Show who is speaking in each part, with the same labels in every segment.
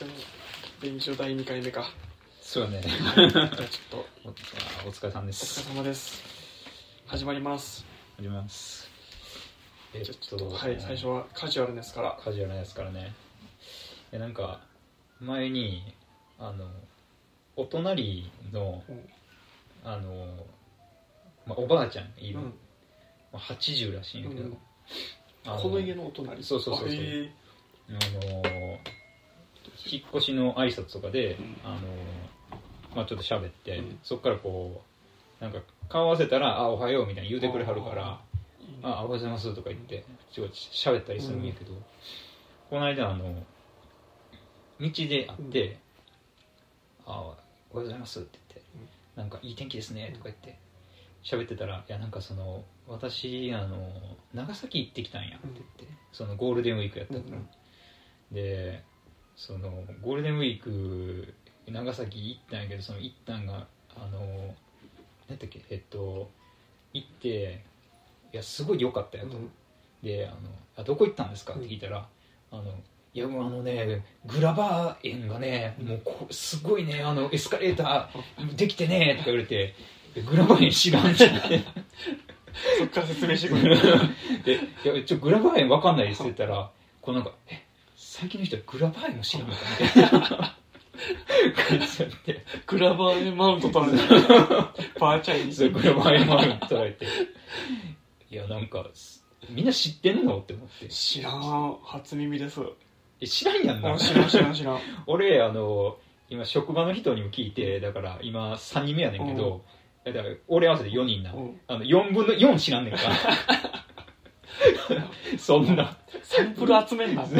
Speaker 1: じゃあ勉強第2回目か。
Speaker 2: そうね。
Speaker 1: じゃあちょっと
Speaker 2: お疲れさんで
Speaker 1: お疲れ
Speaker 2: す。
Speaker 1: 様です。始まります。
Speaker 2: 始めます。え
Speaker 1: じゃあちょっとはい最初はカジュアルですから。
Speaker 2: カジュアルなやつからね。いや、なんか、前に、あの、お隣の、
Speaker 1: うん。
Speaker 2: あの、まあ、おばあちゃんいる。
Speaker 1: うん。
Speaker 2: まあ、80らしいんやけど、
Speaker 1: うん。この家のお隣。
Speaker 2: そうそうそうそう。
Speaker 1: あ
Speaker 2: の引っ越しの挨拶とかで、
Speaker 1: うん。
Speaker 2: あのまあ、ちょっと喋って、
Speaker 1: うん。
Speaker 2: そっからこうなんか顔合わせたら「あおはよう」みたいに言うてくれはるから
Speaker 1: いいね「
Speaker 2: あおはようございます」とか言ってちょっと喋ったりするんやけど、この間あの道で会って「あおはようございます」って言って「なんかいい天気ですね」とか言って喋ってたら「いやなんかその私あの長崎行ってきたんや」って言って、そのゴールデンウィークやったから、
Speaker 1: うん。
Speaker 2: でそのゴールデンウィーク長崎行ったんやけどその行ったんがあの何だっけえっと行っていやすごい良かったよと、
Speaker 1: うん。
Speaker 2: であのあ「どこ行ったんですか?」って聞いたら「あのいやあのねグラバー園がねもうこすごいねあのエスカレーターできてね」とか言われて「グラバー園知らん」って
Speaker 1: そっから説明してくれる。
Speaker 2: で「いやちょグラバー園わかんないです」って言ったらこうなんか「え？最近の人はグラバー園も知らんのか」みたい。な感じになって
Speaker 1: グラバーで マウント取られてバーチャイに
Speaker 2: グラバー園もある取られて。いやなんかみんな知ってんのって思って。
Speaker 1: 知らん初耳です。
Speaker 2: え知らんやんな。
Speaker 1: あ知らん知らん知らん。
Speaker 2: 俺あの今職場の人にも聞いてだから今3人目やねんけど、だから俺合わせて4人な、
Speaker 1: うん。
Speaker 2: あの4分の4知らんねんか。ら そんな
Speaker 1: サンプル集めんな。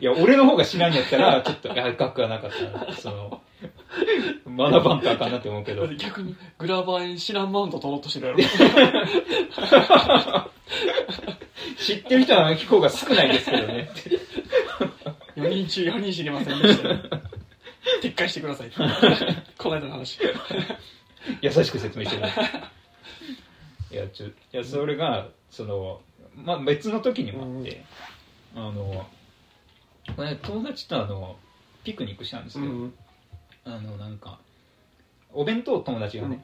Speaker 2: いや俺の方が知らんやったら ちょっといや学はなかったなその学ばんとあかんなって思うけど
Speaker 1: 逆にグラバーに知らんマウント取ろうとしてるやろ。
Speaker 2: 知ってる人は方が少ないですけどね
Speaker 1: 4人中4人知りませんでした。撤回してください。この間の話。
Speaker 2: 優しく説明してくれいやちょいやそれがその、まあ、別の時にもあって、あのこれ友達とあのピクニックしたんですけど、
Speaker 1: うん。
Speaker 2: あのなんかお弁当友達がね、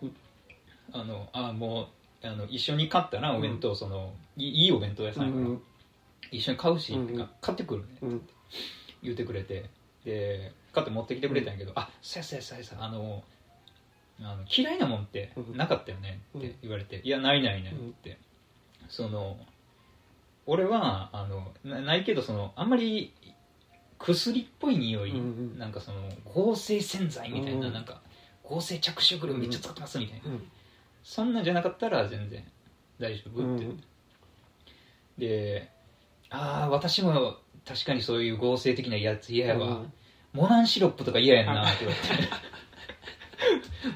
Speaker 2: あのあもうあの一緒に買ったらお弁当、そのいいお弁当屋さんやから、
Speaker 1: うん。
Speaker 2: 一緒に買うし、
Speaker 1: うん
Speaker 2: 買ってくるね。
Speaker 1: うん。
Speaker 2: 言ってくれて。で買って持ってきてくれたんやけど「あそうやそうやそうやそうやあのあの嫌いなもんってなかったよね」って言われて「いやないないない」って、その俺はあのなないけどそのあんまり薬っぽい匂い、
Speaker 1: うんうん。
Speaker 2: なんかその合成洗剤みたいな、
Speaker 1: うん
Speaker 2: なんか合成着色料めっちゃ使ってますみたいな、
Speaker 1: うん。
Speaker 2: そんなんじゃなかったら全然大丈夫って、
Speaker 1: うん。
Speaker 2: でああ私も確かにそういう合成的なやつ嫌やわ、
Speaker 1: うん。
Speaker 2: モナンシロップとか嫌やんなって言われて。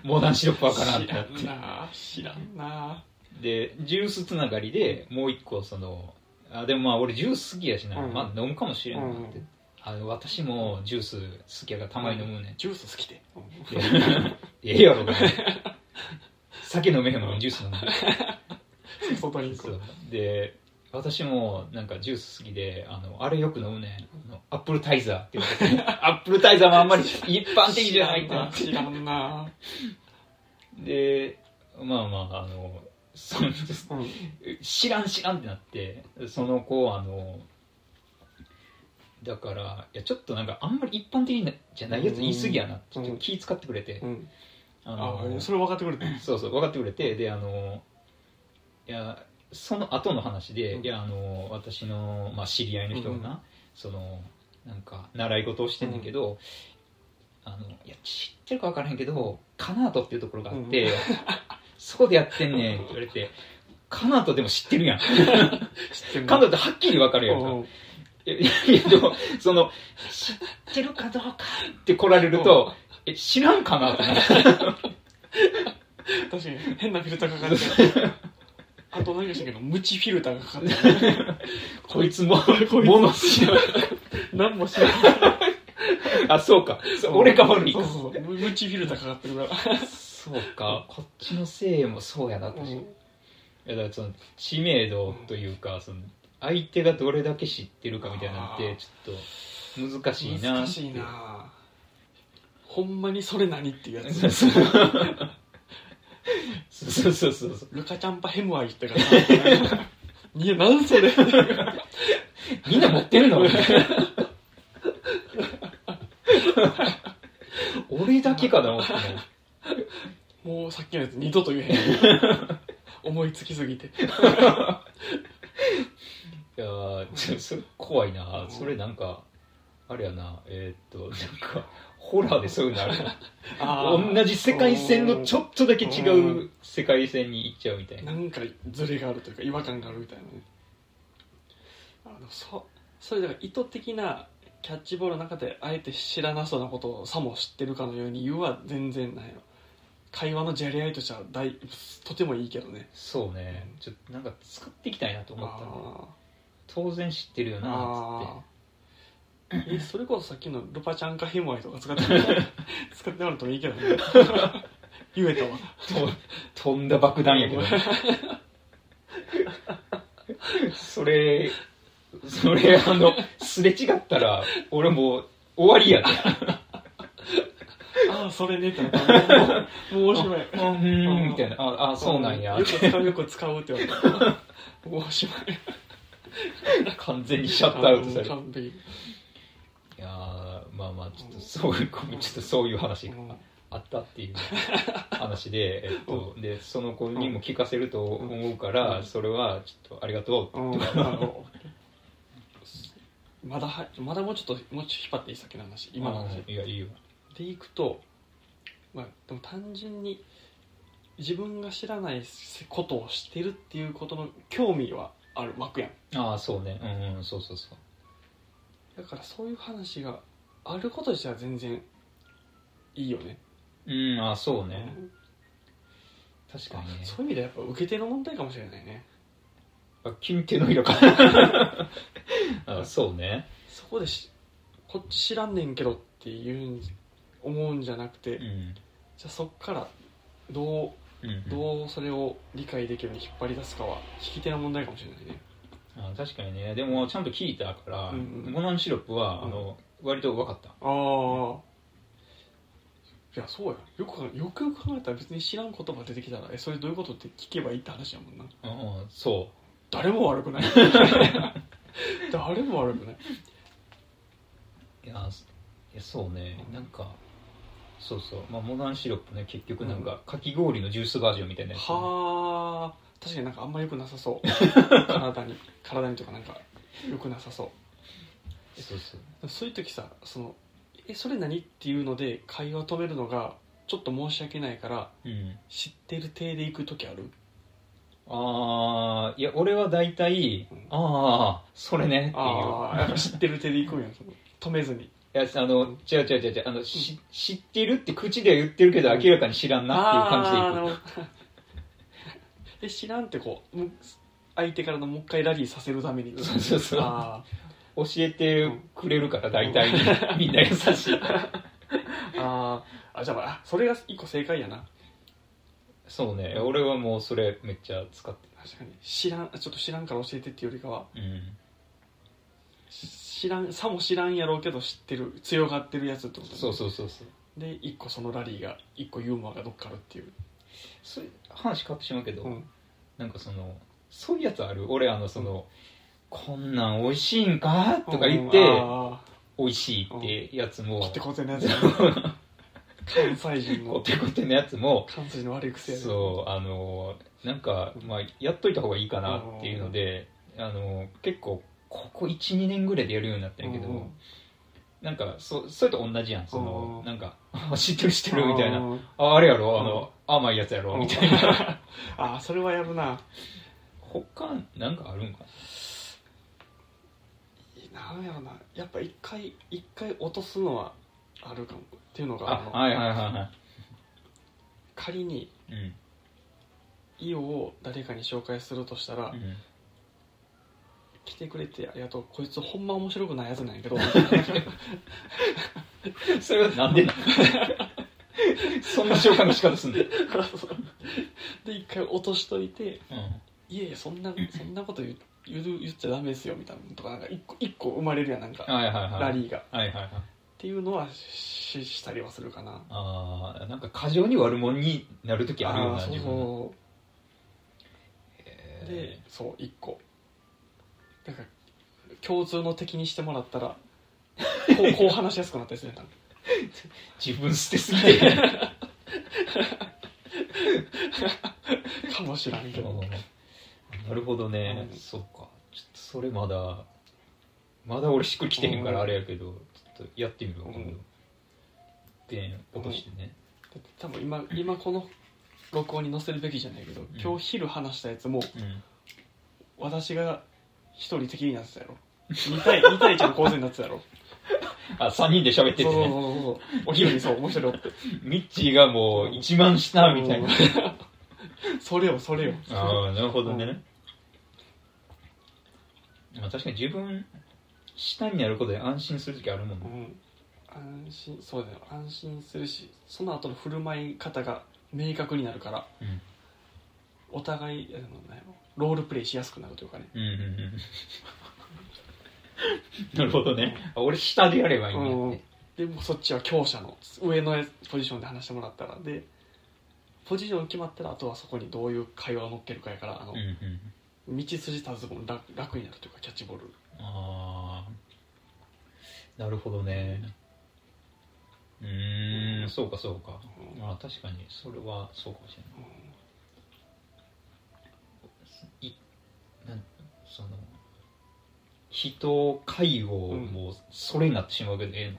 Speaker 2: モナンシロップわからんってなって。
Speaker 1: 知らんな。知らんな。
Speaker 2: でジュースつながりでもう一個そのあでもまあ俺ジュース好きやしな、
Speaker 1: うん。
Speaker 2: まあ飲むかもしれんなって、
Speaker 1: うん。
Speaker 2: あの私もジュース好きやからたまに飲むね。ん、
Speaker 1: ジュース好きで。
Speaker 2: ええやろ酒飲めへんもんジュース飲む
Speaker 1: 外に行
Speaker 2: そう。
Speaker 1: く。
Speaker 2: で私もなんかジュース好きであのあれよく飲むね。あのアップルタイザーって言われてアップルタイザーもあんまり一般的じゃないってなって。
Speaker 1: 知らんな。
Speaker 2: でまあまああのその
Speaker 1: うん。
Speaker 2: 知らん知らんってなってその子あのだからいやちょっとなんかあんまり一般的なじゃないやつ言い過ぎやなちょっと気使ってくれて、
Speaker 1: うん。
Speaker 2: あ
Speaker 1: あ
Speaker 2: の
Speaker 1: あ、それ分かってくれて。
Speaker 2: そうそう分かってくれて。であのいやその後の話で、
Speaker 1: うん。
Speaker 2: いやあの私の、まあ、知り合いの人がな、
Speaker 1: うん。
Speaker 2: そのなんか習い事をしてんねんけど、あのいや知ってるか分からへんけどカナートっていうところがあって、
Speaker 1: うん
Speaker 2: そこでやってんねんって言われて。カナートでも知ってるやん。
Speaker 1: 知ってん
Speaker 2: カナートってはっきり分かるやんか、
Speaker 1: う。ん
Speaker 2: いやでもその知ってるかどうかって来られると、え知らんかなって
Speaker 1: 確かに変なフィルターかかって。るあと何でしたけどムチフィルターがかかって。る
Speaker 2: こいつも
Speaker 1: こいつ。
Speaker 2: もの知らん
Speaker 1: 何も知らない
Speaker 2: あそうか。俺が悪いか。
Speaker 1: ムチフィルターかかってるから
Speaker 2: そうか。こっちのせいもそうやな確かに、いやだからその知名度というかその相手がどれだけ知ってるかみたいなのってちょっと難しいな
Speaker 1: 難しいな。ほんまにそれ何っていうやつ。
Speaker 2: そうそうそうそう。そうそう
Speaker 1: ルカチャンパヘムアイってから いやなんそれ。
Speaker 2: みんな持ってるの？俺だけかな思ってね
Speaker 1: もうさっきのやつ二度と言えへん。思いつきすぎて。
Speaker 2: いやーちょそれ怖いな。それなんかあれやな。えーっとなんかホラーでそういうのある。同じ世界線のちょっとだけ違う世界線に行っちゃうみたいな。
Speaker 1: なんかズレがあるというか違和感があるみたいな。ねあのそそれだから意図的なキャッチボールの中であえて知らなそうなことをさも知ってるかのように言うは全然ないよ会話のじゃれ合いとしては大とてもいいけどね。
Speaker 2: そうね。ちょっとなんか使っていきたいなと思ったんで
Speaker 1: あ
Speaker 2: 当然知ってるよ
Speaker 1: ー。
Speaker 2: なっ
Speaker 1: あーえそれこそさっきのルパチャンカヘムアイとか使ってもら 使ってもらってもいいけどね。言えたわ
Speaker 2: つってと飛んだ爆弾やけど。それそれあのすれ違ったら俺もう終わりやで。
Speaker 1: ああそれねってなったらもうもうおしまい
Speaker 2: あうんみたいな。ああそうなんや。
Speaker 1: よく使うよく使うって言われた。もうおしまい
Speaker 2: 完全にシャットアウトされる。い
Speaker 1: 完璧。
Speaker 2: やーまあまあちょっとそういうごめんちょっとそういう話があったっていう話で、えっと、でその子にも聞かせると思うから、
Speaker 1: うん。
Speaker 2: それはちょっとありがとう
Speaker 1: うん。あのまだはまだもうちょっともうちょっと引っ張っていい？先の話。今の話。
Speaker 2: うんいやいいよ。
Speaker 1: でいくとまあでも単純に自分が知らないことを知ってるっていうことの興味はある枠やん。
Speaker 2: ああそうね。うんうんそうそうそう。
Speaker 1: だからそういう話があること自体は全然いいよね。
Speaker 2: うんあそうね。
Speaker 1: うん
Speaker 2: 確かにね。
Speaker 1: そういう意味ではやっぱ受け手の問題かもしれないね。
Speaker 2: あ金手の色か。あそうね。
Speaker 1: そこでしこっち知らんねんけどっていうん思うんじゃなくて、
Speaker 2: うん
Speaker 1: じゃあそっからど
Speaker 2: うん
Speaker 1: うどうそれを理解できるように引っ張り出すかは聞き手の問題かもしれないね。
Speaker 2: あ確かにね。でもちゃんと聞いたから、
Speaker 1: うんうん。
Speaker 2: モナンシロップは、
Speaker 1: うん。
Speaker 2: あの割と分かった。
Speaker 1: ああいやそうや。よくよくよく考えたら別に知らん言葉出てきたらえそれどういうことって聞けばいいって話やもんな。
Speaker 2: うんうんそ
Speaker 1: 誰も悪くない。誰も悪くない。う
Speaker 2: いやすいやそうね。なんかそうそう、まあ、モナンシロップね結局なんかかき氷のジュースバージョンみたいなやつ、
Speaker 1: はあ確かになんかあんま良くなさそう。体に。体にとかなんか良くなさそう。
Speaker 2: そうそう。
Speaker 1: そういう時さそのえそれ何っていうので会話を止めるのがちょっと申し訳ないから
Speaker 2: うん。
Speaker 1: 知ってる体で行く時ある？
Speaker 2: ああいや俺は大体、
Speaker 1: うん。
Speaker 2: ああそれねっていう。
Speaker 1: ああやっぱ知ってる手で行くんやその。止めずに
Speaker 2: いやあの違う違う違う違う。あの、し知ってるって口では言ってるけど明らかに知らんなっていう感じでいく。
Speaker 1: で 知らんってこうむ相手からのもう一回ラリーさせるために。
Speaker 2: そうそうそう。
Speaker 1: あ
Speaker 2: 教えてくれるから大体。に みんな優しい。
Speaker 1: ーあー。あじゃあ,、まあ、それが一個正解やな。
Speaker 2: そうね。俺はもうそれめっちゃ使って
Speaker 1: 確かに。知らんちょっと知らんから教えてっていうよりかは。
Speaker 2: るうん
Speaker 1: 知らんさも知らんやろうけど知ってる強がってるやつってことね。
Speaker 2: そうそうそうそう。
Speaker 1: で一個そのラリーが一個ユーモアがどっかあるっていう、
Speaker 2: そういう話変わってしまうけど、
Speaker 1: うん、
Speaker 2: なんかそのそういうやつある？俺あのその、こんなん美味しいんか？とか言って、
Speaker 1: あ
Speaker 2: 美味しいってやつも、
Speaker 1: ーコテコテのやつや 関西人
Speaker 2: コ
Speaker 1: の
Speaker 2: テコテのやつも
Speaker 1: 関西人の悪い癖やね。
Speaker 2: そうあのなんか、まあ、やっといた方がいいかなっていうので、あの結構ここ12年ぐらいでやるようになったんやけど、
Speaker 1: うん
Speaker 2: なんかそそれと同じやんその
Speaker 1: うん。
Speaker 2: なんかあ 知ってる知ってるみたいな。
Speaker 1: うん
Speaker 2: ああれやろあの甘いやつやろみたいな。
Speaker 1: ああそれはやるな。
Speaker 2: 他なんかあるんか
Speaker 1: な？んやろな。やっぱ一回一回落とすのはあるかもっていうのがあ
Speaker 2: はいはいはいは
Speaker 1: 仮に
Speaker 2: いうん。
Speaker 1: イオを誰かに紹介するとしたら、
Speaker 2: うん
Speaker 1: 来てくれてありがとう。こいつほんま面白くないやつなんやけど。
Speaker 2: それはなんでなん？そんな紹介の仕方すんの？
Speaker 1: で一回落としといて
Speaker 2: うん。
Speaker 1: いえいえそんなそんなこと言う言う言っちゃダメですよみたいなのとかなんか一個一個生まれるやんなんか。
Speaker 2: はいはいはい。
Speaker 1: ラリーが。っ
Speaker 2: はいはいはい。
Speaker 1: ていうのはししたりはするかな。
Speaker 2: ああなんか過剰に悪者になる時あるよ
Speaker 1: う
Speaker 2: な自分
Speaker 1: そ
Speaker 2: へー。
Speaker 1: うでそう一個だから共通の敵にしてもらったらこう こう話しやすくなったりする。
Speaker 2: 自分捨てすぎて。
Speaker 1: かもしらんけど。
Speaker 2: なるほどね、
Speaker 1: うん
Speaker 2: そっか。ちょっとそれまだまだ俺しっくりきてへんからあれやけど、ちょっとやってみるわ
Speaker 1: うん。
Speaker 2: 今度ペン落としてね、
Speaker 1: だって多分今今この録音に載せるべきじゃないけど、今日昼話したやつも
Speaker 2: うん。
Speaker 1: 私が一人敵になってたやろ。2対 ,2 対1の構図になってたやろ。
Speaker 2: あ3人で喋ってて
Speaker 1: そうそう
Speaker 2: ね
Speaker 1: そうそう。お昼にそうもう一人おって
Speaker 2: ミッチーがもう一番下みたいな、
Speaker 1: うん。それよそれよ。
Speaker 2: ああなるほどね、まあ、確かに自分下になることで安心する時あるもん
Speaker 1: う
Speaker 2: ね、
Speaker 1: ん。安心そうだよ。安心するしその後の振る舞い方が明確になるから。
Speaker 2: うん
Speaker 1: お互いあのロールプレイしやすくなるというかね。
Speaker 2: うんうんうん なるほどね。あ俺下でやればいいんやって、
Speaker 1: でもうそっちは強者の上のポジションで話してもらったら。でポジション決まったらあとはそこにどういう会話を乗っけるかやからあの、
Speaker 2: うんうん
Speaker 1: 道筋立つも楽楽になるというかキャッチボール。
Speaker 2: ああなるほどね。うーんそうかそうか。
Speaker 1: うん。
Speaker 2: まあ確かにそれはそうかもしれないいなんその人介護もそれになってしまうけどええの？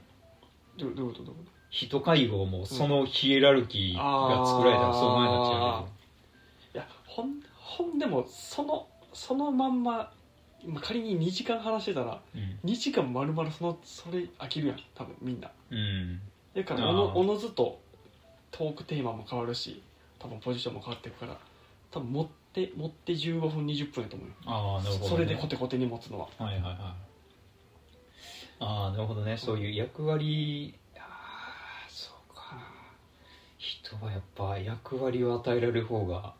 Speaker 1: どうどういうこと？どういうこ
Speaker 2: 人介護もそのヒエラルキーが作られたらそう前になっちゃう
Speaker 1: といやほんほんでもそのそのまんままあ仮に2時間話してたら
Speaker 2: けど
Speaker 1: 2時間丸々そのそれ飽きるやん多分みんな。
Speaker 2: うん、うん、
Speaker 1: だから
Speaker 2: あー。
Speaker 1: おのおのずとトークテーマも変わるし多分ポジションも変わっていくから多分持って持って15分20分やと思うよ。
Speaker 2: ああなるほど、ね、
Speaker 1: それでコテコテに持つのは。
Speaker 2: はいはいはい。ああなるほどね。そういう役割。ああそうか。人はやっぱ役割を与えられる方が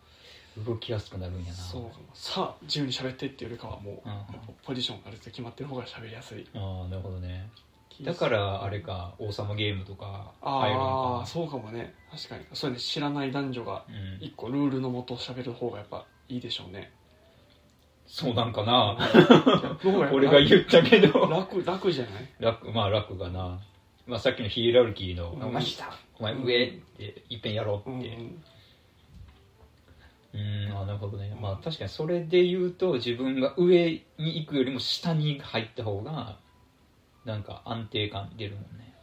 Speaker 2: 動きやすくなるんやな。
Speaker 1: そうさあ自由に喋ってっていうよりかはもう、
Speaker 2: うん
Speaker 1: ポジションがある決まってる方が喋りやすい。
Speaker 2: ああなるほどねだからあれか王様ゲームとか入る
Speaker 1: ああそうかもね。確かに。そうね知らない男女が
Speaker 2: うん。
Speaker 1: 一個ルールのもと喋る方がやっぱいいでしょうね。
Speaker 2: そうなんかな。俺が言ったけど。
Speaker 1: 楽楽じゃない？
Speaker 2: 楽まあ楽がな、まあ、さっきのヒエラルキーの「
Speaker 1: うん。
Speaker 2: お前下お前上」っていっぺんやろうって、
Speaker 1: うんうん。
Speaker 2: うんあなるほどね、
Speaker 1: うん
Speaker 2: まあ確かにそれで言うと自分が上に行くよりも下に入った方がなんか安定感出るもんね。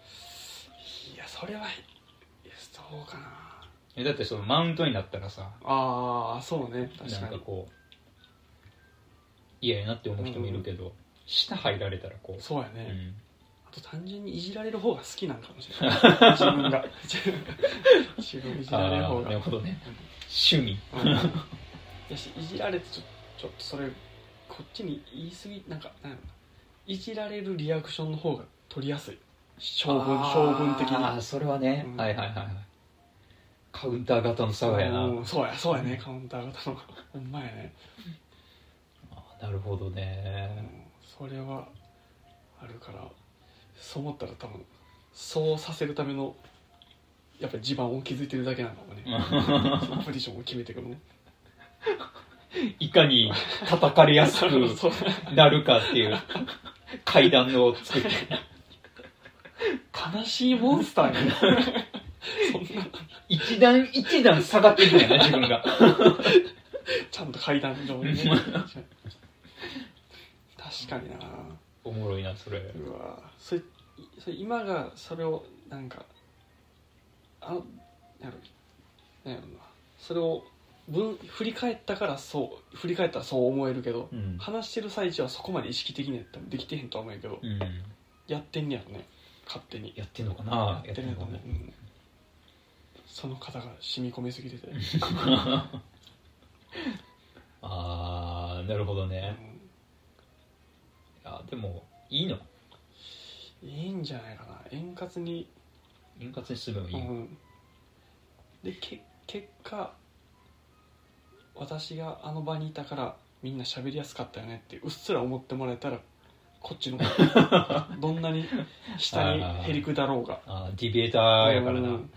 Speaker 1: いやそれはいやそうかな。
Speaker 2: えだってそのマウントになったらさ
Speaker 1: ああそうね。確
Speaker 2: なん
Speaker 1: かに
Speaker 2: かこう嫌やなって思う人もいるけど、下入られたらこう
Speaker 1: そうやね、
Speaker 2: うん。
Speaker 1: あと単純にいじられる方が好きなんかもしれない。自分が。自分いじられる方が。
Speaker 2: なるほどね。趣味。
Speaker 1: うん。やしいじられてちょちょっとそれこっちに言い過ぎなんかなんやろないじられるリアクションの方が取りやすい。将軍将軍的に
Speaker 2: ああそれはね、
Speaker 1: うん。
Speaker 2: はいはいはいはい。カウンター型の差がやな、
Speaker 1: うんそうやそうやね。カウンター型の。ほんまやね、
Speaker 2: あーなるほど
Speaker 1: う
Speaker 2: ね、
Speaker 1: ん、それはあるからそう思ったら多分そうさせるためのやっぱり地盤を築いてるだけなのかもね。そ のポジションを決めてくるね
Speaker 2: いかに叩かれやすく
Speaker 1: そう。
Speaker 2: なるかっていう階段を作って。
Speaker 1: 悲しいモンスターやねそんな
Speaker 2: 一段一段下がっていくんやな自分が。
Speaker 1: ちゃんと階段上にね。確かにな。
Speaker 2: おもろいなそれ。
Speaker 1: うわ。それそれ今がそれをなんかあやろ。なんやろな。それを分振り返ったからそう振り返ったらそう思えるけど、
Speaker 2: うん、
Speaker 1: 話してる最中はそこまで意識的には多分できてへんとは思うんやけど、
Speaker 2: うん、
Speaker 1: やってんねやろね勝手に。
Speaker 2: やってんのかな？
Speaker 1: やってるんやと思う、
Speaker 2: やって
Speaker 1: うん。その方が染み込みすぎてて、
Speaker 2: ああなるほど
Speaker 1: う
Speaker 2: ね、
Speaker 1: ん。
Speaker 2: いやでもいいの？
Speaker 1: いいんじゃないかな。円滑に。
Speaker 2: 円滑に進めばいい、
Speaker 1: うん、でけ結果私があの場にいたからみんな喋りやすかったよねってうっすら思ってもらえたらこっちの どんなに下にへりくだろうが。
Speaker 2: あーディベーターやからな、
Speaker 1: うん。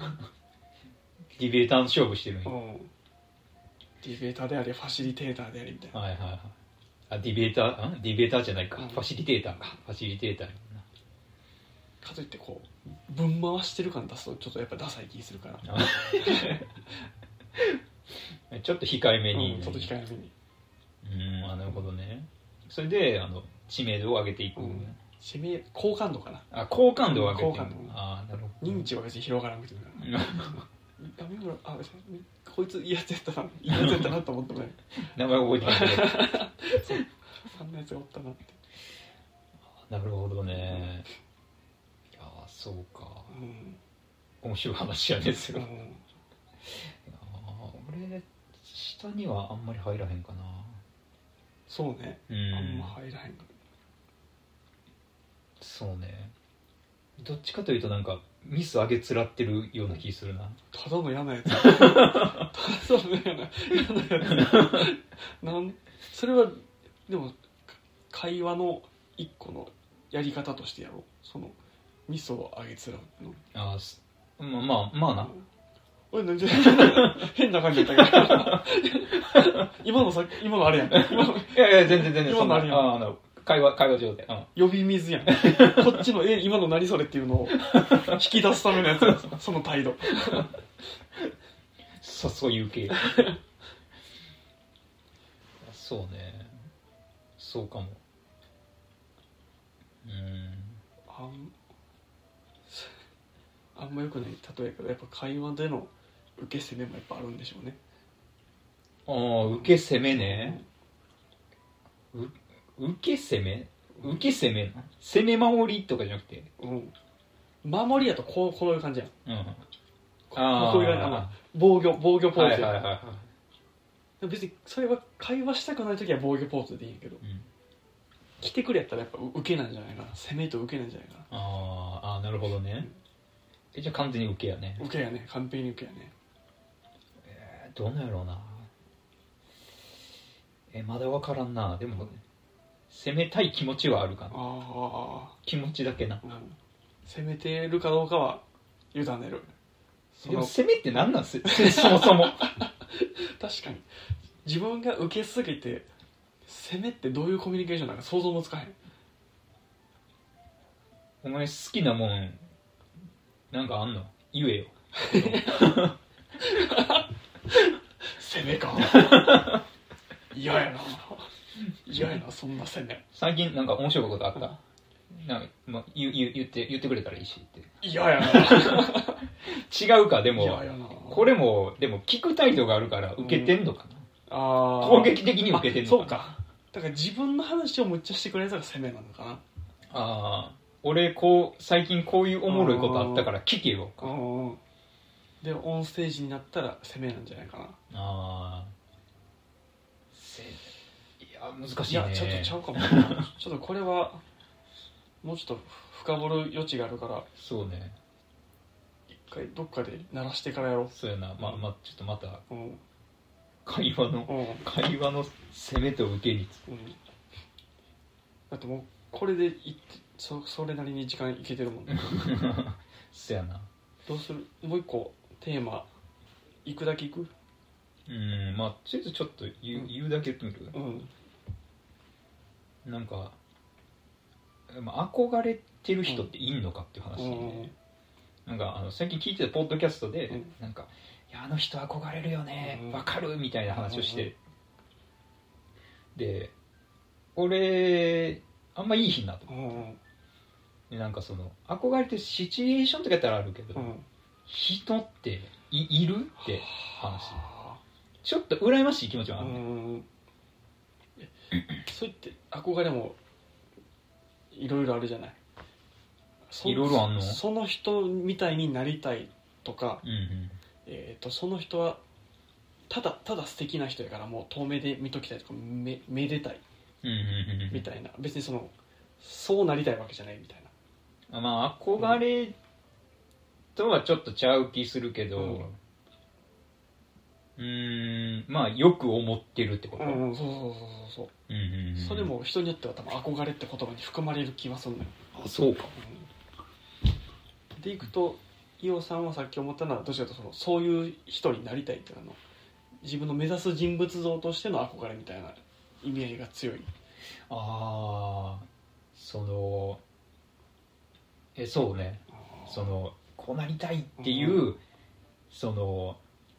Speaker 2: ディベーターの勝負してるんや、
Speaker 1: うん。ディベーターでありファシリテーターでありみたいな。
Speaker 2: はいはいはい。あディベーターん？ディベーターじゃないか、
Speaker 1: うん。
Speaker 2: ファシリテーターか。ファシリテーターや
Speaker 1: かといってこう分回してる感出すとちょっとやっぱダサい気するから、
Speaker 2: な ちょっと控えめに、
Speaker 1: うん、ちょっと控えめに。
Speaker 2: うんあなるほどね。それであの知名度を上げていく、
Speaker 1: うん。指名好感度かな。
Speaker 2: あ好感度を上げていく、
Speaker 1: 好感度。
Speaker 2: あなるほど。
Speaker 1: 認知は別に広がらなくてもいいから。
Speaker 2: うん。
Speaker 1: あ三村あこいついいやつやったな。いいやつやったなと思ってもね
Speaker 2: 名前覚えてないけど。
Speaker 1: あ んなやつがおったなって。
Speaker 2: なるほどね。いやそうか。
Speaker 1: うん。
Speaker 2: 面白い話やねそれ。は、
Speaker 1: うん
Speaker 2: いや俺下にはあんまり入らへんかな。
Speaker 1: そうね。
Speaker 2: うん。
Speaker 1: あんま入らへんか
Speaker 2: そうね。どっちかというとなんかミス上げつらってるような気するな。
Speaker 1: ただの嫌なやつ。ただの嫌な嫌なやつ。なんそれはでも会話の一個のやり方としてやろう。その味噌をあげつらうの。
Speaker 2: あーすまあまあまあな。
Speaker 1: おいなんで 変な感じだったけど。今のさ今のあれやん。
Speaker 2: いやいや全然全然そんな。
Speaker 1: 今のあれやん。
Speaker 2: あ会話会話上で、うん、
Speaker 1: 呼び水やん。こっちのえ今の何それっていうのを引き出すためのやつやその態度。
Speaker 2: そそういう系そうね。そうかも。うん。
Speaker 1: あんあんまよくない例えやけどやっぱ会話での受け攻めもやっぱあるんでしょうね。
Speaker 2: ああ受け攻めね。う受け攻め？受け攻め？な攻め守りとかじゃなくて？
Speaker 1: うん。守りやとこうこういう感じやん。
Speaker 2: うん。
Speaker 1: こ
Speaker 2: あー
Speaker 1: こういう感じ。防御防御ポーズやん
Speaker 2: はいはいはいはい。
Speaker 1: 別にそれは会話したくない時は防御ポーズでいいんやけど。
Speaker 2: うん。
Speaker 1: 来てくれやったらやっぱ受けなんじゃないかな。攻めと受けなんじゃないか
Speaker 2: あーあーなるほどね。えじゃあ完全に受けやね。
Speaker 1: な受けやね。完璧に受けやね。
Speaker 2: えーどうなんやろうな。えまだ分からんな。でも攻めたい気持ちはあるかな。
Speaker 1: あ
Speaker 2: 気持ちだけな。
Speaker 1: あ、うん、攻めてるかどうかは委ねる。そ
Speaker 2: でも
Speaker 1: の
Speaker 2: 攻めって何なんす？そもそも。
Speaker 1: 確かに。自分が受けすぎて攻めってどういうコミュニケーションなんか想像もつかへん。
Speaker 2: お前好きなもんなんかあんの？言えよ
Speaker 1: 攻めか。嫌やな。嫌やなそんな攻め。
Speaker 2: 最近なんか面白いことあった？なんか、まあ、言う言う言って言ってくれたらいいしって。
Speaker 1: 嫌やな。
Speaker 2: 違うかでも。
Speaker 1: 嫌やな。
Speaker 2: これもでも聞く態度があるから受けてんのかな、
Speaker 1: あー。
Speaker 2: 攻撃的に受けてんのかな？
Speaker 1: あそうか。だから自分の話をむっちゃしてくれたら攻めなのかな。
Speaker 2: ああ俺こう最近こういうおもろいことあったから聞けよ。かあ
Speaker 1: うんうんでオンステージになったら攻めなんじゃないかな。
Speaker 2: あせいや難しいね。
Speaker 1: いやちょっとちゃうかも。ちょっとこれはもうちょっと深掘る余地があるから
Speaker 2: そうね。
Speaker 1: 一回どっかで鳴らしてからやろ
Speaker 2: そうやな。まあまあちょっとまた
Speaker 1: ううん。
Speaker 2: 会話の
Speaker 1: うん。
Speaker 2: 会話の攻めと受け率
Speaker 1: うん。だってもうこれでいそそれなりに時間いけてるもんね。
Speaker 2: そやな。
Speaker 1: どうする？もう一個テーマ行くだけ行く？
Speaker 2: うんまあちょっとちょっと言う,、
Speaker 1: うん。
Speaker 2: 言うだけ言ってみる？
Speaker 1: うん。
Speaker 2: なんか、まあ、憧れてる人っていんのかっていう話、
Speaker 1: うん。
Speaker 2: なんかあの最近聞いてたポッドキャストで、
Speaker 1: うん。
Speaker 2: なんか「いやあの人憧れるよね。
Speaker 1: うん。
Speaker 2: わ、かる」みたいな話をして、
Speaker 1: うん
Speaker 2: で俺あんまいい日になと
Speaker 1: うん。
Speaker 2: でなんかその憧れてるシチュエーションとかやったらあるけど、
Speaker 1: うん
Speaker 2: 人っていいるって話。
Speaker 1: は
Speaker 2: ちょっと羨ましい気持ちは
Speaker 1: あ
Speaker 2: る、
Speaker 1: ん。えそう言って憧れもいろいろあるじゃない。そ
Speaker 2: いろいろあんの？
Speaker 1: その人みたいになりたいとか、
Speaker 2: うんうん。
Speaker 1: えー、とその人はただただ素敵な人やからもう遠目で見ときたいとかめめでたい。みたいな。別にそのそうなりたいわけじゃないみたいな。
Speaker 2: あまあ憧れとはちょっとちゃう気するけど、うーんまあよく思ってるってこと、
Speaker 1: うんうんそうそうそうそうそう。
Speaker 2: うんうんうん。
Speaker 1: それも人によっては多分憧れって言葉に含まれる気はするのよ、
Speaker 2: あそうか。
Speaker 1: うん。でいくと伊尾さんはさっき思ったのはどちらかというとそのそういう人になりたいっていうの自分の目指す人物像としての憧れみたいな意味合いが強い？
Speaker 2: ああそのえそうね。そのこうなりたいっていう、
Speaker 1: う
Speaker 2: その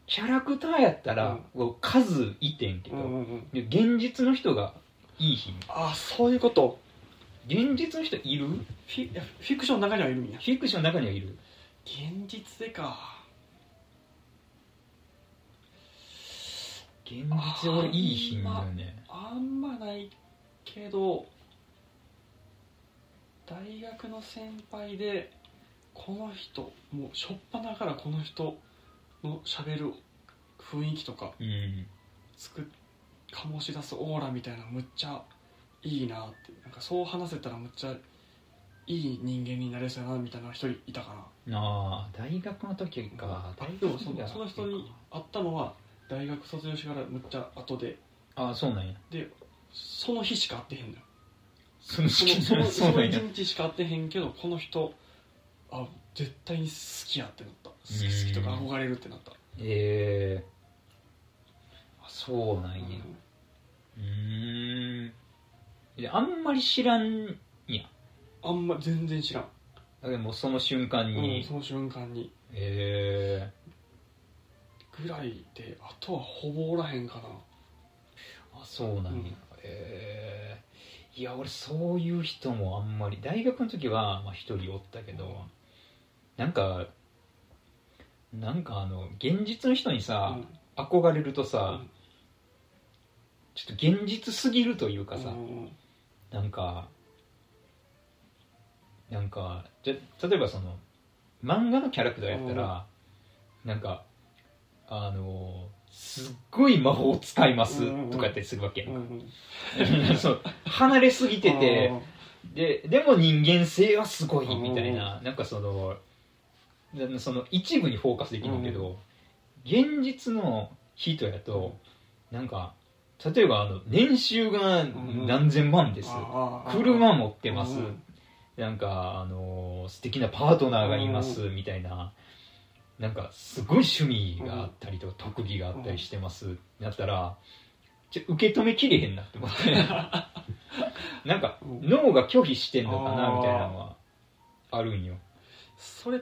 Speaker 2: キャラクターやったら、数いてんけど、
Speaker 1: うんうん
Speaker 2: 現実の人がいい日
Speaker 1: ああそういうこと。
Speaker 2: 現実の人いる？
Speaker 1: フィいやフィクションの中にはいるんや。
Speaker 2: フィクションの中にはいる。
Speaker 1: 現実でか。
Speaker 2: 現実俺いい日だよね。
Speaker 1: あんまないけど大学の先輩でこの人もう初っ端からこの人のしゃべる雰囲気とか
Speaker 2: うん。
Speaker 1: つく醸し出すオーラみたいなのむっちゃいいなってなんかそう話せたらむっちゃいい人間になれそうやなみたいな人いたかな。
Speaker 2: ああ大学の時か。大
Speaker 1: でもそのその人に会ったのは大学卒業してからむっちゃ後で。
Speaker 2: ああそうなんや。
Speaker 1: でその日しか会ってへんのよ。
Speaker 2: その
Speaker 1: そのその
Speaker 2: そ
Speaker 1: そうの
Speaker 2: なんや。
Speaker 1: 一日しか会ってへんけどこの人あ絶対に好きやってなった。好き好きとか憧れるってなった。
Speaker 2: ええあそうなんや。
Speaker 1: うん。
Speaker 2: うーん。であんまり知らんや
Speaker 1: あんま全然知らん、
Speaker 2: でもその瞬間
Speaker 1: うん、
Speaker 2: に、
Speaker 1: その瞬間に。
Speaker 2: え
Speaker 1: ぐらいであとはほぼおらへんかな。
Speaker 2: えあそうなんや、
Speaker 1: うん。
Speaker 2: ええいや俺そういう人もあんまり大学の時はまあ一人おったけど、なんかなんかあの現実の人にさ、憧れるとさ、ちょっと現実すぎるというかさ、
Speaker 1: うん。
Speaker 2: なんかなんかじゃ例えばその漫画のキャラクターやったら、なんかあのすっごい魔法使いますとかやったりするわけやん。
Speaker 1: うん
Speaker 2: か、
Speaker 1: うん。
Speaker 2: そう離れすぎててででも人間性はすごいみたいな、なんかそのでその一部にフォーカスできるけど、現実の人やとなんか例えばあの年収が何千万です、車持ってます、
Speaker 1: うん。
Speaker 2: なんかあの素敵なパートナーがいますみたいな。なんかすごい趣味があったりとか特技があったりしてます。だったらちょ受け止めきれへんなって思って。なんか
Speaker 1: うん
Speaker 2: 脳が拒否してんのかなみたいなのはあるんよ。
Speaker 1: それ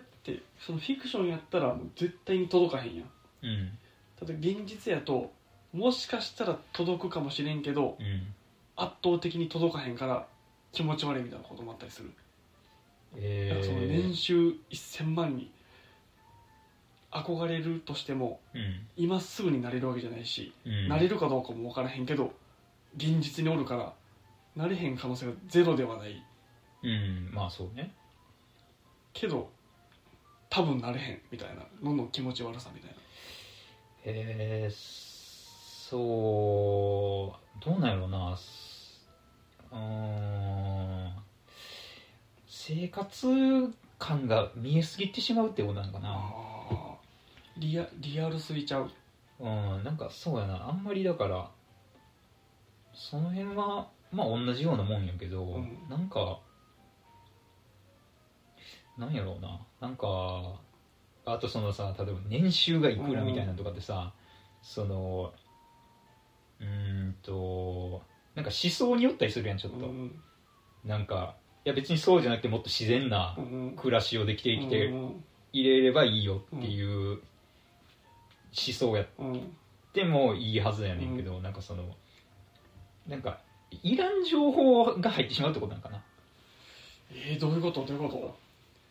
Speaker 1: そのフィクションやったらもう絶対に届かへんやん。
Speaker 2: うん
Speaker 1: ただ現実やともしかしたら届くかもしれんけど
Speaker 2: うん。
Speaker 1: 圧倒的に届かへんから気持ち悪いみたいなこともあったりする、
Speaker 2: え
Speaker 1: だからその年収1000万に憧れるとしても
Speaker 2: うん。
Speaker 1: 今すぐになれるわけじゃないし、
Speaker 2: うん。
Speaker 1: なれるかどうかも分からへんけど現実におるからなれへん可能性がゼロではない。
Speaker 2: うん。まあそうね。
Speaker 1: けど多分なれへんみたいなのの気持ち悪さみたいな。
Speaker 2: えー、そうどうなんやろうな。うーん。生活感が見えすぎてしまうってことなのかな。
Speaker 1: リアリアルすぎちゃう。
Speaker 2: うんなんかそうやな。あんまりだからその辺はまあ同じようなもんやけど、
Speaker 1: うん。
Speaker 2: なんかなんやろうな。なんかあとそのさ例えば年収がいくらみたいなのとかってさ、そのうーんとなんか思想によったりするやんちょっと、
Speaker 1: うん
Speaker 2: なんかいや別にそうじゃなくてもっと自然な
Speaker 1: うん
Speaker 2: 暮らしをできて生きて
Speaker 1: うん
Speaker 2: 入れればいいよっていう思想やっ
Speaker 1: うん
Speaker 2: てもいいはずやねんけど、なんかそのなんかいらん情報が入ってしまうってことなんかな。
Speaker 1: えー、どういうこと？どういうこと？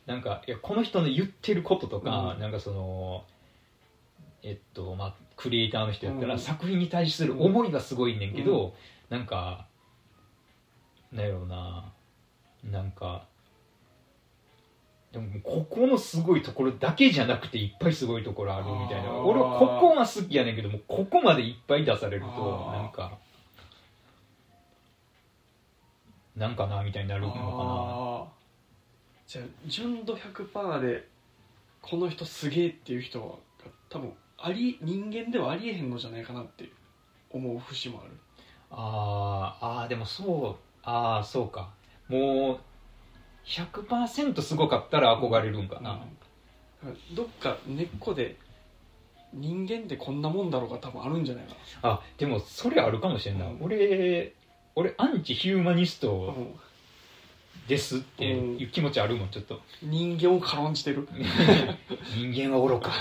Speaker 2: なんかいやこの人の言ってることとか、
Speaker 1: うん。
Speaker 2: なんかそのえっとまあクリエイターの人やったら、
Speaker 1: うん。
Speaker 2: 作品に対する思いがすごいねんけど、なんかなんやろうななんかでもここのすごいところだけじゃなくていっぱいすごいところあるみたいな。俺はここは好きやねんけどもここまでいっぱい出されると
Speaker 1: あー。
Speaker 2: なんかなんかなみたいになるのか
Speaker 1: あーじゃあ純度100%でこの人すげえっていう人が多分あり人間ではありえへんのじゃないかなって思う節もある。
Speaker 2: あーあーでもそうああそうか。もう100%すごかったら憧れるんかな、
Speaker 1: うん。どっか根っこで人間ってこんなもんだろうが多分あるんじゃないか
Speaker 2: あでもそれあるかもしれんな。い、
Speaker 1: うん。
Speaker 2: 俺俺アンチヒューマニス
Speaker 1: な、
Speaker 2: トですっていう気持ちあるもんちょっと。
Speaker 1: 人間を軽んじてる。
Speaker 2: 人間は愚か。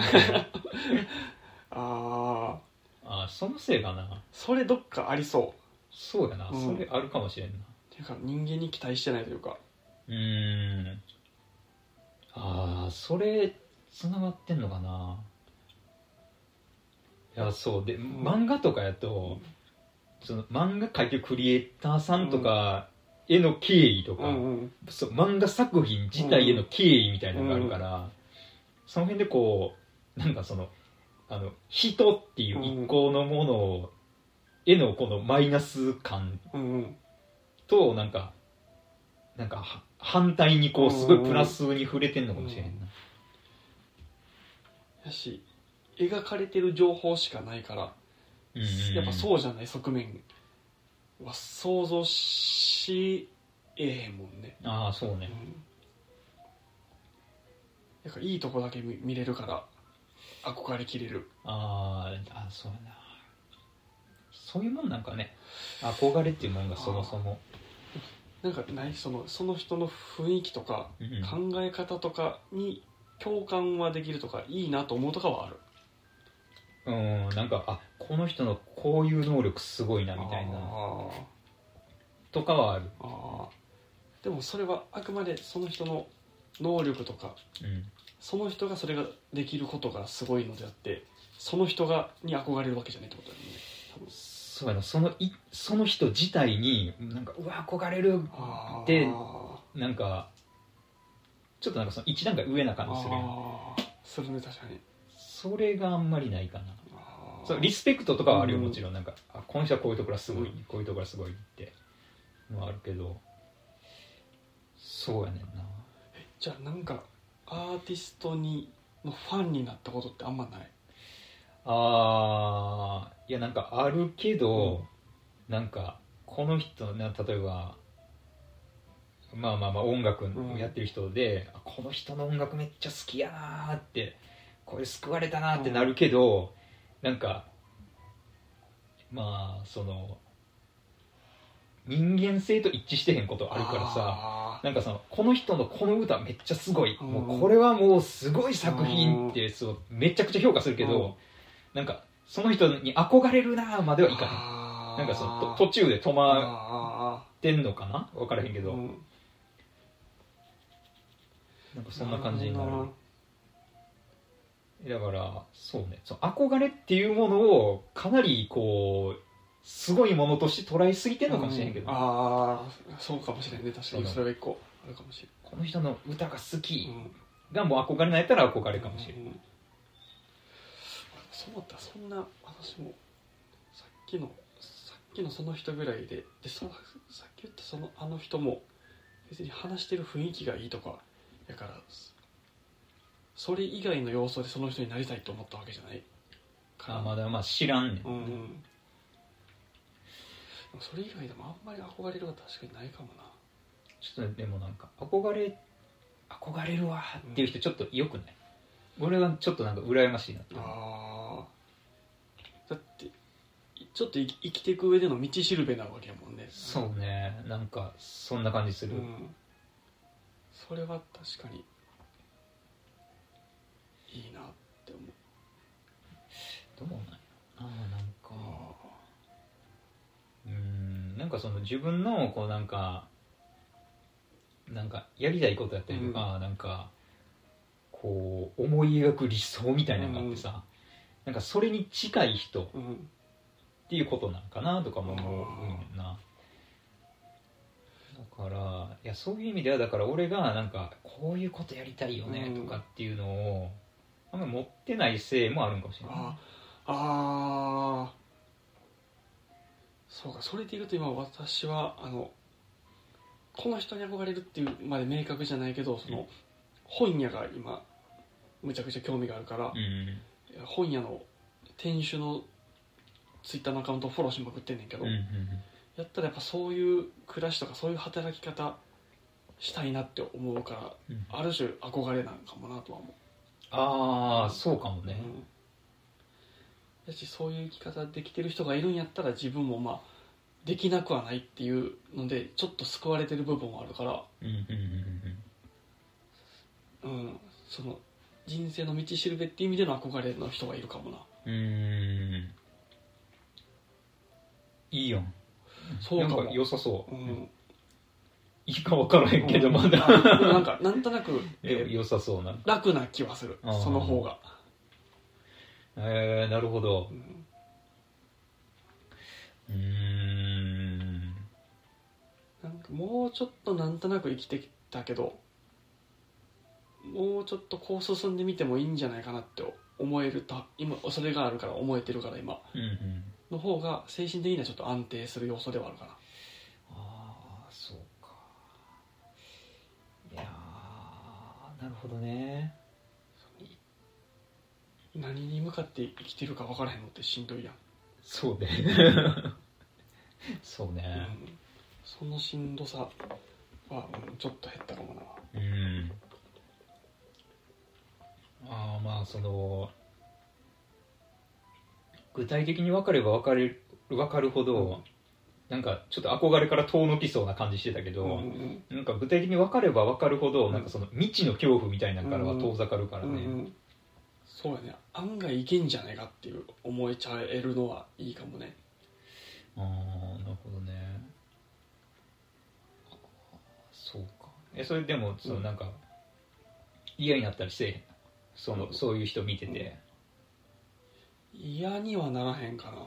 Speaker 1: ああ
Speaker 2: そのせいかな。
Speaker 1: それどっかありそう。
Speaker 2: そうやな、
Speaker 1: うん。
Speaker 2: それあるかもしれんな。
Speaker 1: っていうか人間に期待してないというか。
Speaker 2: うーん。ああそれつながってんのかな。いやそう。で、
Speaker 1: ん。
Speaker 2: 漫画とかやと、その漫画描いてるクリエイターさんとかへの敬意とか、
Speaker 1: うんうん。
Speaker 2: そう漫画作品自体への敬意みたいなのがあるから、その辺でこうなんかそのあの人っていう一個のものへのこのマイナス感
Speaker 1: うんうん。
Speaker 2: となんかなんかは反対にこうすごいプラスに触れてんのかもしれんな、
Speaker 1: やし描かれてる情報しかないから
Speaker 2: うんうんうん。
Speaker 1: やっぱそうじゃない側面は想像しえへんもんね、
Speaker 2: ああそうね。
Speaker 1: うん、なんかいいとこだけ見見れるから憧れきれる。
Speaker 2: あーあそうやな。そういうもんなんかね。憧れっていうもんがそもそも、
Speaker 1: なんかない？そのその人の雰囲気とか
Speaker 2: うん。
Speaker 1: 考え方とかに共感はできるとかいいなと思うとかはある。
Speaker 2: うんなんかあこの人のこういう能力すごいなみたいな。
Speaker 1: あ
Speaker 2: とかはある。
Speaker 1: ーあー。でもそれはあくまでその人の能力とか
Speaker 2: うん。
Speaker 1: その人がそれができることがすごいのであってその人がに憧れるわけじゃないってことだよね。多分
Speaker 2: そうやな。そのいその人自体になんかうわ憧れる
Speaker 1: あー。
Speaker 2: でなんかちょっとなんかその一段階上な感じするやん。
Speaker 1: あー。するね確かに。
Speaker 2: それがあんまりないかなそうリスペクトとかはあるよ
Speaker 1: うん。
Speaker 2: もちろん。なんかあこの人はこういうところはすごい、
Speaker 1: うん。
Speaker 2: こういうところはすごいってのはあるけどそうやねんな。
Speaker 1: じゃあなんかアーティストにのファンになったことってあんまない？
Speaker 2: あーいやなんかあるけど、なんかこの人な例えばまあまあまあ音楽
Speaker 1: うん
Speaker 2: やってる人で、あこの人の音楽めっちゃ好きやなーってこれ救われたなーってなるけど、なんかまあその人間性と一致してへんことあるからさ
Speaker 1: あ
Speaker 2: なんかそのこの人のこの歌めっちゃすごい、
Speaker 1: うん。
Speaker 2: もうこれはもうすごい作品ってそうめちゃくちゃ評価するけど、
Speaker 1: うん。
Speaker 2: なんかその人に憧れるなまではいかへん。なんかそのと途中で止ま
Speaker 1: あ
Speaker 2: ってんのかな？分からへんけど、
Speaker 1: ーうん。
Speaker 2: なんかそんな感じになるだからそうね。その憧れっていうものをかなりこうすごいものとして捉えすぎてんのかもしれんけど、
Speaker 1: うん。ああそうかもしれんね。確かに。
Speaker 2: そ
Speaker 1: れは一個あるかもし
Speaker 2: この人の歌が好
Speaker 1: れん、
Speaker 2: き。
Speaker 1: うん。
Speaker 2: がもう憧れないやったら憧れかもしれん、
Speaker 1: うん。そうだったそんな私もさっきのさっきのその人ぐらいで。でそさっき言ったそのあの人も別に話してる雰囲気がいいとかやからそれ以外の要素でその人になりたいと思ったわけじゃない？から
Speaker 2: あまだまあ知らんねん、
Speaker 1: うんうん。それ以外でもあんまり憧れるは確かにないかもな。
Speaker 2: ちょっとでもなんか憧れ憧れるわっていう人ちょっとよくない、俺はちょっとなんか羨ましいなって
Speaker 1: あー。だってちょっと生き生きていく上での道しるべなわけやもんね。
Speaker 2: そうね。なんかそんな感じする、
Speaker 1: うん。それは確かにいいなって思う。
Speaker 2: どうなんやああなんか。
Speaker 1: あ
Speaker 2: うんなんかその自分のこうなんかなんかやりたいことやったりとか、なんかこう思い描く理想みたいなのがあってさ、なんかそれに近い人っていうことなんかなとかも思うんな。だからいやそういう意味ではだから俺がなんかこういうことやりたいよね
Speaker 1: うん。
Speaker 2: とかっていうのをあんまり持ってないせいもあるんかもしれない。
Speaker 1: ああー。そうかそれで言うと今私はあのこの人に憧れるっていうまで明確じゃないけどその、
Speaker 2: うん。
Speaker 1: 本屋が今むちゃくちゃ興味があるから、
Speaker 2: うん
Speaker 1: 本屋の店主のツイッターのアカウントをフォローしまくってんねんけど、
Speaker 2: うんうん。
Speaker 1: やったらやっぱそういう暮らしとかそういう働き方したいなって思うから
Speaker 2: うん。
Speaker 1: ある種憧れなんかもなとは思う
Speaker 2: ああそうかもね。
Speaker 1: うん。だしそういう生き方できてる人がいるんやったら自分もまあできなくはないっていうのでちょっと救われてる部分はあるから、
Speaker 2: うんうんうん
Speaker 1: うん、その人生の道しるべっていう意味での憧れの人がいるかもな。
Speaker 2: うん。いいやん。
Speaker 1: そうかも。
Speaker 2: なんか良さそう、
Speaker 1: うん
Speaker 2: いいか分からへんけど、
Speaker 1: うん
Speaker 2: まだ。
Speaker 1: あでもなんかなんとなく、えー
Speaker 2: 良さそうな。
Speaker 1: 楽な気はする。その方が、
Speaker 2: えー、なるほど。
Speaker 1: うん。なんかもうちょっとなんとなく生きてきたけどもうちょっとこう進んでみてもいいんじゃないかなって思えると今それがあるから思えてるから今。
Speaker 2: うんうん。
Speaker 1: の方が精神的にはちょっと安定する要素ではあるかな
Speaker 2: ほどね。
Speaker 1: 何に向かって生きてるか分からへんのってしんどいやん、
Speaker 2: そうね。そう
Speaker 1: う
Speaker 2: ね
Speaker 1: ん、そのしんどさは、うん、ちょっと減ったかもな。
Speaker 2: うん。ああまあその具体的に分かれば分かる分かるほど、なんかちょっと憧れから遠のきそうな感じしてたけど、
Speaker 1: うんうん
Speaker 2: なんか具体的に分かれば分かるほど、
Speaker 1: うん。
Speaker 2: なんかその未知の恐怖みたいなのからは遠ざかるからね、
Speaker 1: うんうん。そうやね。案外いけんじゃないかっていう思えちゃえるのはいいかもね。
Speaker 2: ああなるほどね。そうか。えそれでもその
Speaker 1: うん。
Speaker 2: なんか嫌になったりせえへんそのそういう人見てて、
Speaker 1: 嫌にはならへんかな。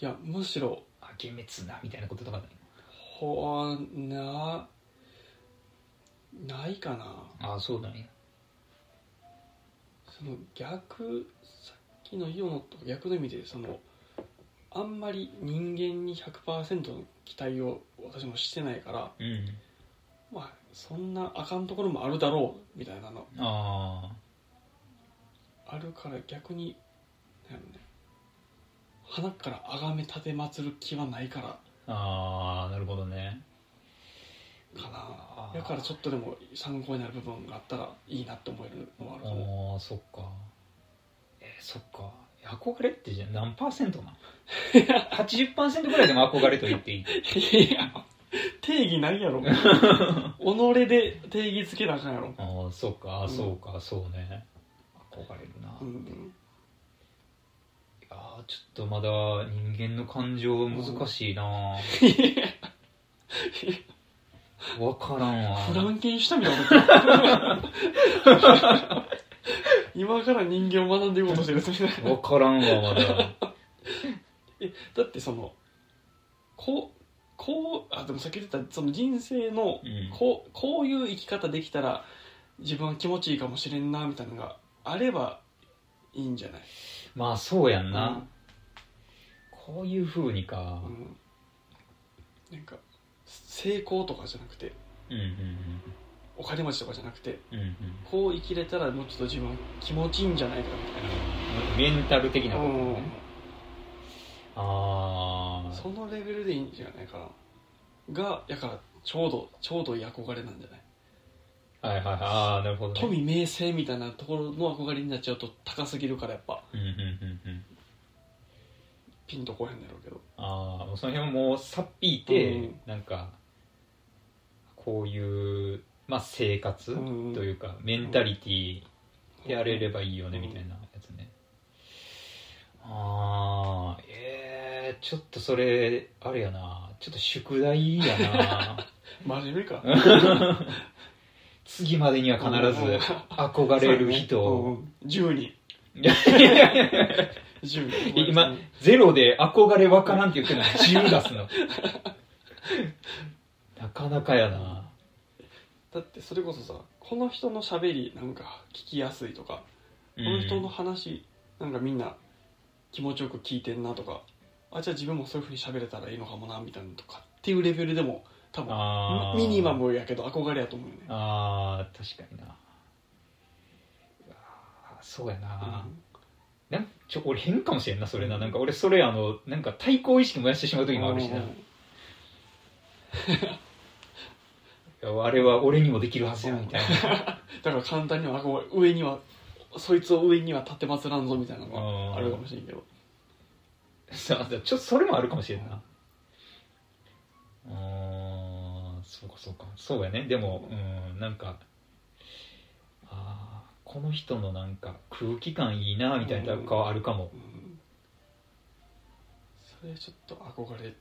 Speaker 1: いやむしろ
Speaker 2: あ幻滅なみたいなこととかない
Speaker 1: ほなないかな。
Speaker 2: ああそうなんや
Speaker 1: その逆さっきのイオノと逆の意味でそのあんまり人間に100%の期待を私もしてないから
Speaker 2: うん。
Speaker 1: まあそんなあかんところもあるだろうみたいなの。
Speaker 2: あ
Speaker 1: あるから逆になんやろね鼻から崇め立てまつる気はないから。
Speaker 2: あああなるほどね。
Speaker 1: かな。だからちょっとでも参考になる部分があったらいいなって思えるのはあるかも
Speaker 2: ああそっか。えーそっか。憧れってじゃあ何パーセントなん80%ぐらいでも憧れと言っていい
Speaker 1: いや。定義ないやろ。己で定義つけなあかんやろ。
Speaker 2: ああそうか。あ
Speaker 1: うん
Speaker 2: そうか。そうね。憧れるな、い
Speaker 1: うん。
Speaker 2: やーちょっとまだ人間の感情難しいな。分からんわ。
Speaker 1: フランケンシュタインみたいな。今から人間を学んでいこうとしてるみたいな。
Speaker 2: 分からんわまだ。
Speaker 1: えだってそのこうこうあでもさっき言ってたその人生の
Speaker 2: うん。
Speaker 1: こうこういう生き方できたら自分は気持ちいいかもしれんなみたいなのがあればいいんじゃない、
Speaker 2: まあそうやんな、
Speaker 1: うん。
Speaker 2: こういうふうにか。
Speaker 1: うん、なんか成功とかじゃなくて
Speaker 2: うんうん
Speaker 1: お金持ちとかじゃなくて
Speaker 2: うんうん。うん
Speaker 1: こう生きれたらもうちょっと自分は気持ちいいんじゃないかみたいな
Speaker 2: メンタル的なこと。
Speaker 1: うん
Speaker 2: ねああ
Speaker 1: そのレベルでいいんじゃないかな。がやからちょうどちょうどいい憧れなんじゃない？
Speaker 2: はいはいはい。ああなるほどね。
Speaker 1: 富名声みたいなところの憧れになっちゃうと高すぎるからやっぱ。
Speaker 2: うんうんうんうん。
Speaker 1: ピンとこへんだろうけど。
Speaker 2: ああその辺はもうさっぴいて、
Speaker 1: うん。
Speaker 2: なんかこういう、まあ、生活
Speaker 1: うん
Speaker 2: というか、メンタリティでやれればいいよね、みたいなやつね。ああえー、ちょっとそれあれやな。ちょっと宿題やな。
Speaker 1: 真面目か
Speaker 2: 次までには必ず憧れる人を、
Speaker 1: うんうん。10人
Speaker 2: いやいやいやいや
Speaker 1: 10人
Speaker 2: 今ゼロで憧れわからんって言ってるのに10出すの。なかなかやな。
Speaker 1: だってそれこそさこの人のしゃべりなんか聞きやすいとか、この人の話なんかみんな気持ちよく聞いてんなとかあじゃあ自分もそういうふうに喋れたらいいのかもなみたいなのとかっていうレベルでも多分。ミニマムやけど憧れやと思うよね。
Speaker 2: あー確かにな。そうやな、なんちょ俺変かもしれんなそれな。なんか俺それあのなんか対抗意識燃やしてしまう時もあるしな、あれは俺にもできるはずやみたいな。
Speaker 1: だから簡単には上にはそいつを上には立てまつらんぞみたいなのがあるかもしれんけど。
Speaker 2: さあちょっとそれもあるかもしれんな。うかそうか。そうやね。でもうんなんかあーこの人のなんか空気感いいなみたいなとかはあるかも、
Speaker 1: うん。それちょっと憧れ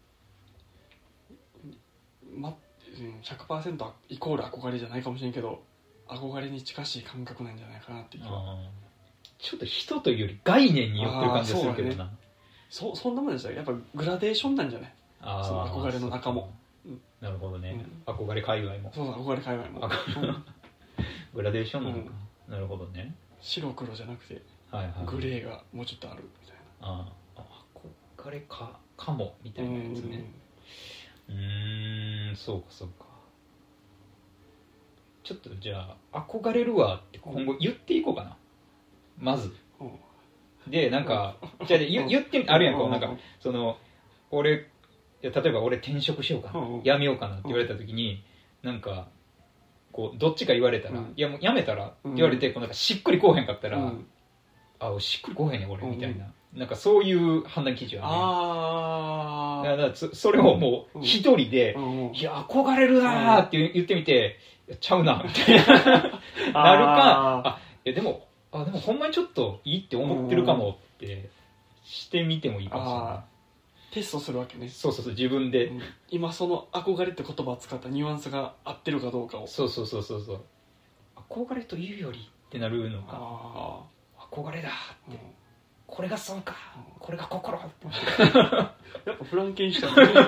Speaker 1: まうん100%イコール憧れじゃないかもしれんけど憧れに近しい感覚なんじゃないかなっていう
Speaker 2: ちょっと人というより概念に寄ってる感じがするけどな。
Speaker 1: そそんなもんですよやっぱグラデーションなんじゃない？その憧れの中も
Speaker 2: なるほどね、憧れ界隈も。
Speaker 1: そうそう憧れ界隈も、
Speaker 2: あ
Speaker 1: うん。
Speaker 2: グラデーションなのか、なるほどね。
Speaker 1: 白黒じゃなくて
Speaker 2: はいはい。
Speaker 1: グレーがもうちょっとあるみたい
Speaker 2: あーあ憧れかかもみた
Speaker 1: ない
Speaker 2: なやつね。うーんそうかそうか。ちょっとじゃあ憧れるわって今後言っていこうかな。まず。
Speaker 1: うん。うん
Speaker 2: でなんかじゃあ言言ってあるやんこうなんかその俺いや例えば俺転職しようかな、
Speaker 1: うんうん。
Speaker 2: やめようかなって言われた時になんかこうどっちか言われたら、
Speaker 1: うん。
Speaker 2: いやもうやめたらって
Speaker 1: うん。
Speaker 2: 言われて、こうなんかしっくりこうへんかったら、
Speaker 1: うん。
Speaker 2: あしっくりこうへんねん俺
Speaker 1: うんうん。
Speaker 2: みたいな、なんかそういう判断基準あ
Speaker 1: あ
Speaker 2: るやん。だそそれをもう
Speaker 1: うん。
Speaker 2: 一人で、
Speaker 1: あ、うんうん。
Speaker 2: いや憧れるなーって言言ってみて、ちゃうな みたいななるか
Speaker 1: あ
Speaker 2: あいやでもあでもほんまにちょっといいって思ってるかもってしてみてもいいかもしれない。
Speaker 1: あテストするわけね、
Speaker 2: そうそうそう自分で、
Speaker 1: うん。今その憧れって言葉を使ったニュアンスが合ってるかどうかを。
Speaker 2: そうそうそうそうそう。憧れというよりってなるのか。
Speaker 1: あ
Speaker 2: 憧れだ
Speaker 1: あ、うん。
Speaker 2: これがそうかこれが心。
Speaker 1: やっぱフランケンシュタインね。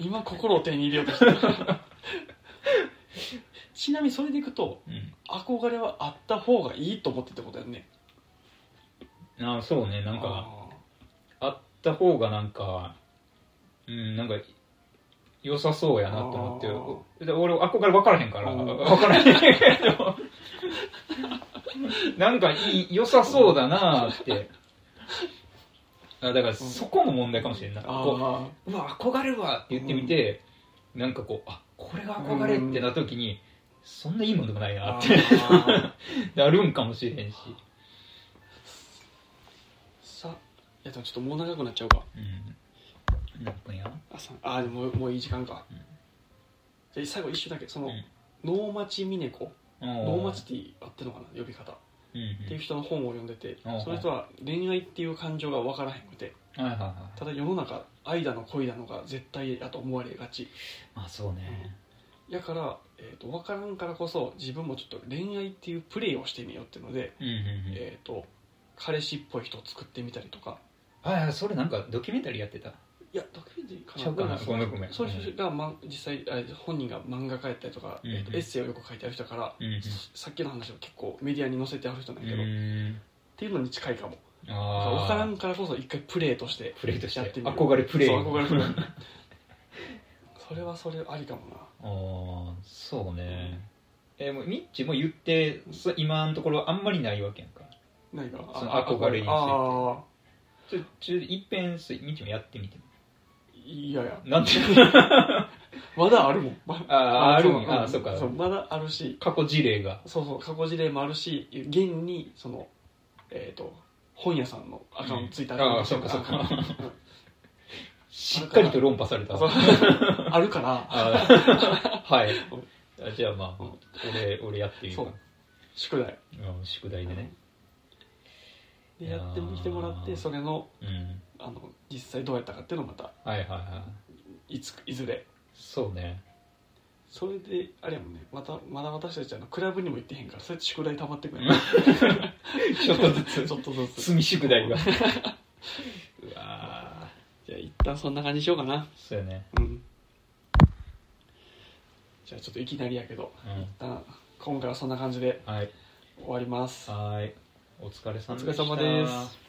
Speaker 1: 今心を手に入れようとしてる。ちなみにそれでいくと
Speaker 2: うん。
Speaker 1: 憧れはあった方がいいと思ってってことやんね。
Speaker 2: あそうね。なんか
Speaker 1: あ
Speaker 2: あった方がなんかうんなんか良さそうやなと思ってで俺憧れ分からへんから。
Speaker 1: うん。
Speaker 2: 分からへんけど。なんかいい良さそうだなって。あだからそこも問題かもしれんな。こ
Speaker 1: あ
Speaker 2: ううわ憧れるわって言ってみて、なんかこうあこれが憧れってなった時に、そんないいもんでもないなって。
Speaker 1: ー。
Speaker 2: なるんかもしれへんし、
Speaker 1: さいやでもちょっともう長くなっちゃうか。
Speaker 2: うん、何分や？
Speaker 1: あさあーでももういい時間か、
Speaker 2: うん。
Speaker 1: じゃあ最後一瞬だけ。その、
Speaker 2: うん。
Speaker 1: 能町みね子能
Speaker 2: 能
Speaker 1: 町って合ってるのかな？呼び方。
Speaker 2: うんうん。
Speaker 1: っていう人の本を読んでて
Speaker 2: うん
Speaker 1: その人は恋愛っていう感情が分からへんくて。
Speaker 2: はいはいはい
Speaker 1: ただ世の中愛だの恋だのが絶対だと思われがち。
Speaker 2: まあそうね。
Speaker 1: やから、えー、と分からんからこそ自分もちょっと恋愛っていうプレイをしてみようっていうので、
Speaker 2: うんうんうん。
Speaker 1: えー、と彼氏っぽい人を作ってみたりとか
Speaker 2: ああそれなんかドキュメンタリーやってた？
Speaker 1: いやドキュメンタリーか
Speaker 2: ちゃうかな？
Speaker 1: でも
Speaker 2: ごめんごめん。
Speaker 1: それが、ま、実際あれ本人が漫画家やったりとか、
Speaker 2: うんうん。
Speaker 1: えーとエッセイをよく書いてある人から、
Speaker 2: うんうん。
Speaker 1: さっきの話を結構メディアに載せてある人なん
Speaker 2: う
Speaker 1: やけど、っていうのに近いかも。
Speaker 2: あ
Speaker 1: 分から
Speaker 2: あ
Speaker 1: んからこそ一回プレイとして
Speaker 2: プレイとして。
Speaker 1: やってみる。
Speaker 2: 憧れプレイ。
Speaker 1: そう憧れプレイ。それはそれありかもな。
Speaker 2: ああそうね。えもうミッチも言ってそ今のところあんまりないわけやんか。
Speaker 1: 何か。
Speaker 2: その憧れについて。
Speaker 1: ああ
Speaker 2: ちょちょいっぺんすミッチもやってみて。
Speaker 1: いやいや。
Speaker 2: なんて
Speaker 1: まだあるもん、ま
Speaker 2: ああるん。
Speaker 1: そう
Speaker 2: やあそっか。
Speaker 1: そうまだあるし。
Speaker 2: 過去事例が。
Speaker 1: そうそう過去事例もあるし現にそのえっ、と本屋さんのアカウントついた
Speaker 2: うん。ああそっかそ
Speaker 1: うん。
Speaker 2: しっかりと論破された。
Speaker 1: あるから。
Speaker 2: あ はい。あじゃあまあ俺俺やってみるか。
Speaker 1: そう。宿題。
Speaker 2: うん宿題でね
Speaker 1: でやってみてもらってそれの
Speaker 2: うん。
Speaker 1: あの実際どうやったかっていうのをまた
Speaker 2: はいはいはい。
Speaker 1: いついずれ。
Speaker 2: そうね。
Speaker 1: それであれやもんね。またまだ私たちあのクラブにも行ってへんからそうやって宿題溜まってくる
Speaker 2: ちょっとずつ。
Speaker 1: ちょっとずつ。
Speaker 2: 積み宿題が。うわ
Speaker 1: じゃあ一旦そんな感じにしようかな。
Speaker 2: ーそうやね。
Speaker 1: うん。じゃあちょっといきなりやけど
Speaker 2: うん。
Speaker 1: 一旦今回はそんな感じで
Speaker 2: はい。
Speaker 1: 終わります。
Speaker 2: はいお疲れ様でした。
Speaker 1: お疲れ様です。